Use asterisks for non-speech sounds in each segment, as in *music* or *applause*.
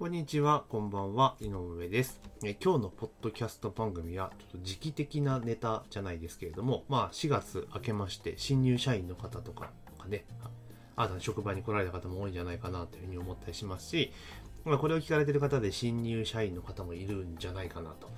こんにちは、こんばんは、井上です。え今日のポッドキャスト番組は、ちょっと時期的なネタじゃないですけれども、まあ4月明けまして、新入社員の方とかがね、あ新たな職場に来られた方も多いんじゃないかなというふうに思ったりしますし、まあ、これを聞かれている方で新入社員の方もいるんじゃないかなと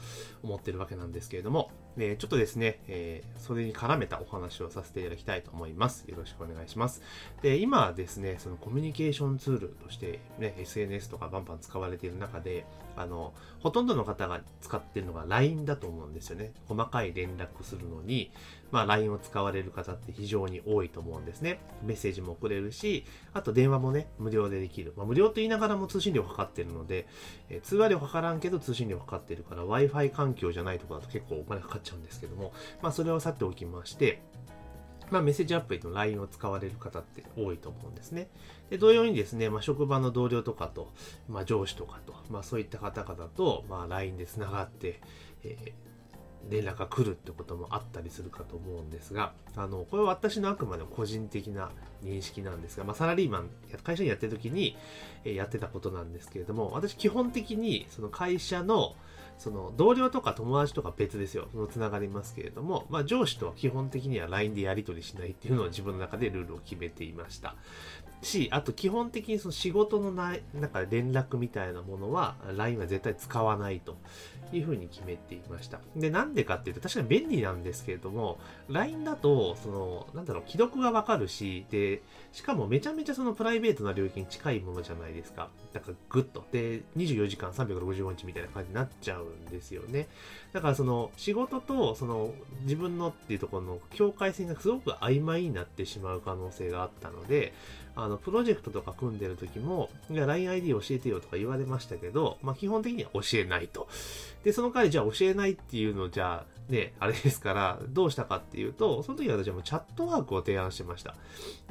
思ってるわけなんですけれども、えーちょっとですね、えーそれに絡めたお話をさせていただきたいと思います。よろしくお願いします。で、今ですね、そのコミュニケーションツールとしてね、SNS とかバンバン使われている中で、あの、ほとんどの方が使っているのが LINE だと思うんですよね。細かい連絡するのに、まあ LINE を使われる方って非常に多いと思うんですね。メッセージも送れるし、あと電話もね、無料でできる。まあ無料と言いながらも通信料かかってるので、えー通話料かからんけど通信料かかってるから Wi-Fi 環境じゃないところだと結構お金かかっちゃうんですけども、まあそれをさておきまして、まあ、メッセージアプリの LINE を使われる方って多いと思うんですね。で同様にですね、まあ、職場の同僚とかと、まあ、上司とかと、まあ、そういった方々と、まあ、LINE で繋がって、えー連絡が来るってこともあったりするかと思うんですが、あの、これは私のあくまでも個人的な認識なんですが、まあ、サラリーマン、会社にやってる時に、えやってたことなんですけれども、私基本的にその会社のその同僚とか友達とか別ですよ。そのつながりますけれども、まあ上司とは基本的には LINE でやり取りしないっていうのを自分の中でルールを決めていました。し、あと基本的にその仕事のない、なんか連絡みたいなものは LINE は絶対使わないというふうに決めていました。で、なんでかっていうと確かに便利なんですけれども、LINE だと、その、なんだろう、既読がわかるし、で、しかもめちゃめちゃそのプライベートな領域に近いものじゃないですか。だからグッと。で、24時間365日みたいな感じになっちゃうんですよね。だからその仕事とその自分のっていうところの境界線がすごく曖昧になってしまう可能性があったので、あの、プロジェクトとか組んでる時も、いや、LINEID 教えてよとか言われましたけど、まあ基本的には教えないと。で、その代わりじゃあ教えないっていうのじゃあ、ね、あれですから、どうしたかっていうと、その時は私はもうチャットワークを提案してました。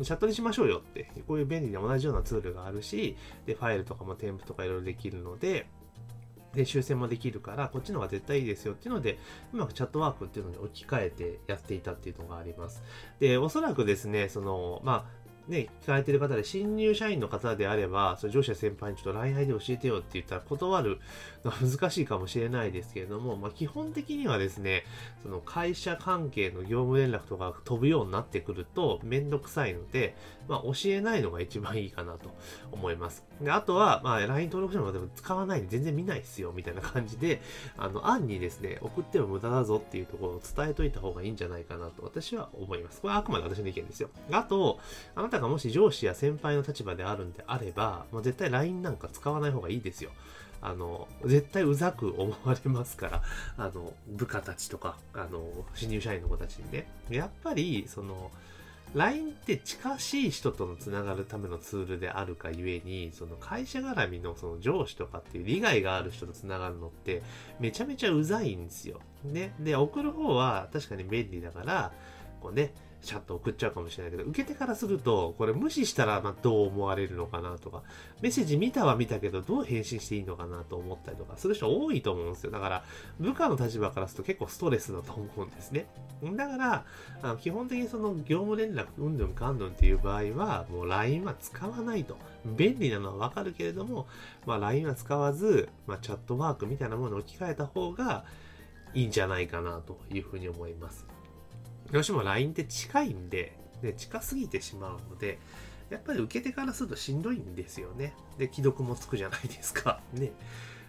チャットにしましょうよって。こういう便利な同じようなツールがあるし、で、ファイルとかも添付とかいろいろできるので、で、修正もできるから、こっちの方が絶対いいですよっていうので、うまくチャットワークっていうのに置き換えてやっていたっていうのがあります。で、おそらくですね、その、まあ、ね、聞かれてる方で新入社員の方であれば、それ上司や先輩にちょっと LINE で教えてよって言ったら断るのは難しいかもしれないですけれども、まあ基本的にはですね、その会社関係の業務連絡とか飛ぶようになってくるとめんどくさいので、まあ教えないのが一番いいかなと思います。で、あとは、まあ LINE 登録者の方でも使わないで全然見ないっすよ、みたいな感じで、あの、案にですね、送っても無駄だぞっていうところを伝えといた方がいいんじゃないかなと私は思います。これはあくまで私の意見ですよ。あと、あなたがもし上司や先輩の立場であるんであれば、もう絶対 LINE なんか使わない方がいいですよ。あの、絶対うざく思われますから、あの、部下たちとか、あの、新入社員の子たちにね。やっぱり、その、LINE って近しい人とのつながるためのツールであるかゆえに、その会社絡みのその上司とかっていう利害がある人とつながるのってめちゃめちゃうざいんですよ。ね。で、送る方は確かに便利だから、こうね、チャット送っちゃうかもしれないけど、受けてからすると、これ無視したらまどう思われるのかなとか、メッセージ見たは見たけど、どう返信していいのかなと思ったりとか、する人多いと思うんですよ。だから、部下の立場からすると結構ストレスだと思うんですね。だから、あの基本的にその業務連絡、うんぬんかんぬんっていう場合は、もう LINE は使わないと。便利なのはわかるけれども、まあ LINE は使わず、まあチャットワークみたいなものを置き換えた方がいいんじゃないかなというふうに思います。どうしても LINE って近いんで、ね、近すぎてしまうので、やっぱり受け手からするとしんどいんですよね。で、既読もつくじゃないですか。*laughs* ね。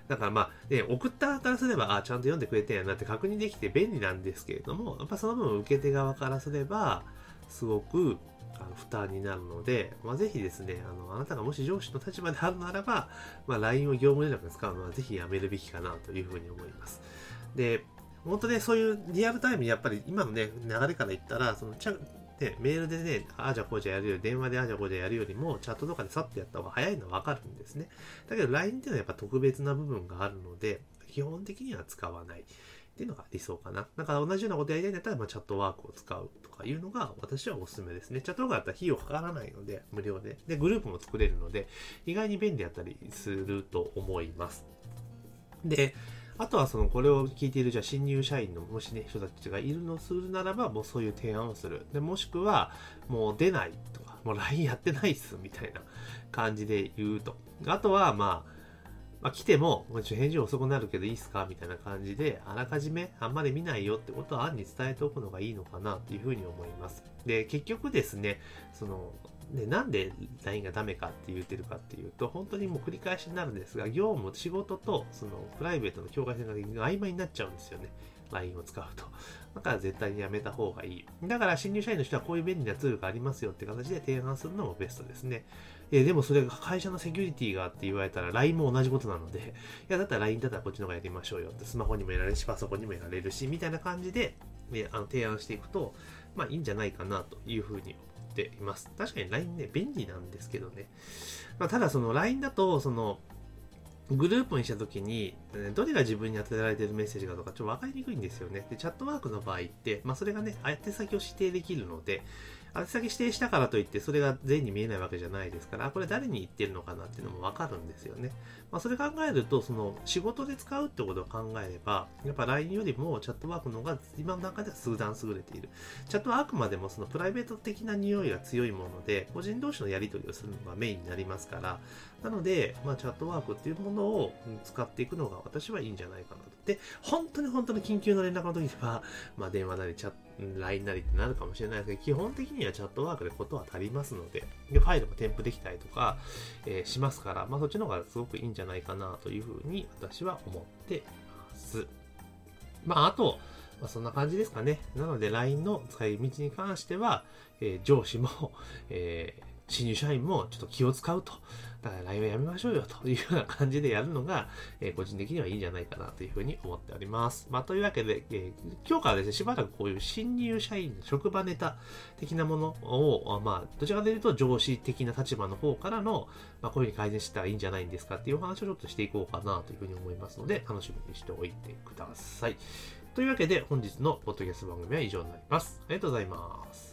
だからまあ、ね、送ったからすれば、あ、ちゃんと読んでくれてんやなって確認できて便利なんですけれども、やっぱその分受け手側からすれば、すごくあの負担になるので、まあ、ぜひですね、あの、あなたがもし上司の立場であるならば、まあ、LINE を業務連絡に使うのはぜひやめるべきかなというふうに思います。で、本当ね、そういうリアルタイムにやっぱり今のね、流れから言ったら、そのちゃ、ね、メールでね、ああじゃこうじゃやるより、電話でああじゃこうじゃやるよりも、チャットとかでさっとやった方が早いのはわかるんですね。だけど LINE っていうのはやっぱ特別な部分があるので、基本的には使わない。っていうのが理想かな。だから同じようなことやりたいんだったら、まあ、チャットワークを使うとかいうのが私はおすすめですね。チャットワークだったら費用かからないので、無料で。で、グループも作れるので、意外に便利だったりすると思います。で、あとはそのこれを聞いているじゃあ新入社員のもしね人たちがいるのするならばもうそういう提案をするでもしくはもう出ないとか *laughs* もう LINE やってないっすみたいな感じで言うとあとはまあまあ、来ても、もちろん返事遅くなるけどいいっすかみたいな感じで、あらかじめあんまり見ないよってことは案に伝えておくのがいいのかなというふうに思います。で、結局ですね、その、で、なんで LINE がダメかって言ってるかっていうと、本当にもう繰り返しになるんですが、業務、仕事とそのプライベートの境界線が曖昧になっちゃうんですよね。LINE を使うと。だから絶対にやめた方がいい。だから新入社員の人はこういう便利なツールがありますよって形で提案するのもベストですね。えでもそれが会社のセキュリティがって言われたら LINE も同じことなので、い *laughs* や、だったら LINE だったらこっちの方がやりましょうよって、スマホにもやられるし、パソコンにもやられるし、みたいな感じで、ね、あの提案していくと、まあいいんじゃないかなというふうに思ています。確かに LINE ね、便利なんですけどね。まあ、ただその LINE だと、その、グループにしたときに、どれが自分に当てられてるメッセージかとかちょっと分かりにくいんですよね。で、チャットワークの場合って、まあそれがね、宛先を指定できるので、宛先指定したからといって、それが全員に見えないわけじゃないですから、これ誰に言ってるのかなっていうのもわかるんですよね。まあ、それ考えると、その、仕事で使うってことを考えれば、やっぱ LINE よりもチャットワークの方が今の段階では数段優れている。チャットはあくまでもそのプライベート的な匂いが強いもので、個人同士のやり取りをするのがメインになりますから、なので、まあ、チャットワークっていうものを使っていくのが私はいいんじゃないかなと。で、本当に本当に緊急の連絡の時には、まあ、電話なりチャット、LINE なりってなるかもしれないですけど、基本的にはチャットワークでことは足りますので、でファイルも添付できたりとか、えー、しますから、まあ、そっちの方がすごくいいんじゃないかなというふうに私は思っています。まあ、あと、まあ、そんな感じですかね。なので LINE の使い道に関しては、えー、上司も、*laughs* えー新入社員もちょっと気を使うと。だから LINE はやめましょうよというような感じでやるのが、えー、個人的にはいいんじゃないかなというふうに思っております。まあ、というわけで、えー、今日からですね、しばらくこういう新入社員の職場ネタ的なものを、まあ、どちらかというと上司的な立場の方からの、まあ、こういうふうに改善したらいいんじゃないんですかっていうお話をちょっとしていこうかなというふうに思いますので、楽しみにしておいてください。というわけで、本日のポッドキャスト番組は以上になります。ありがとうございます。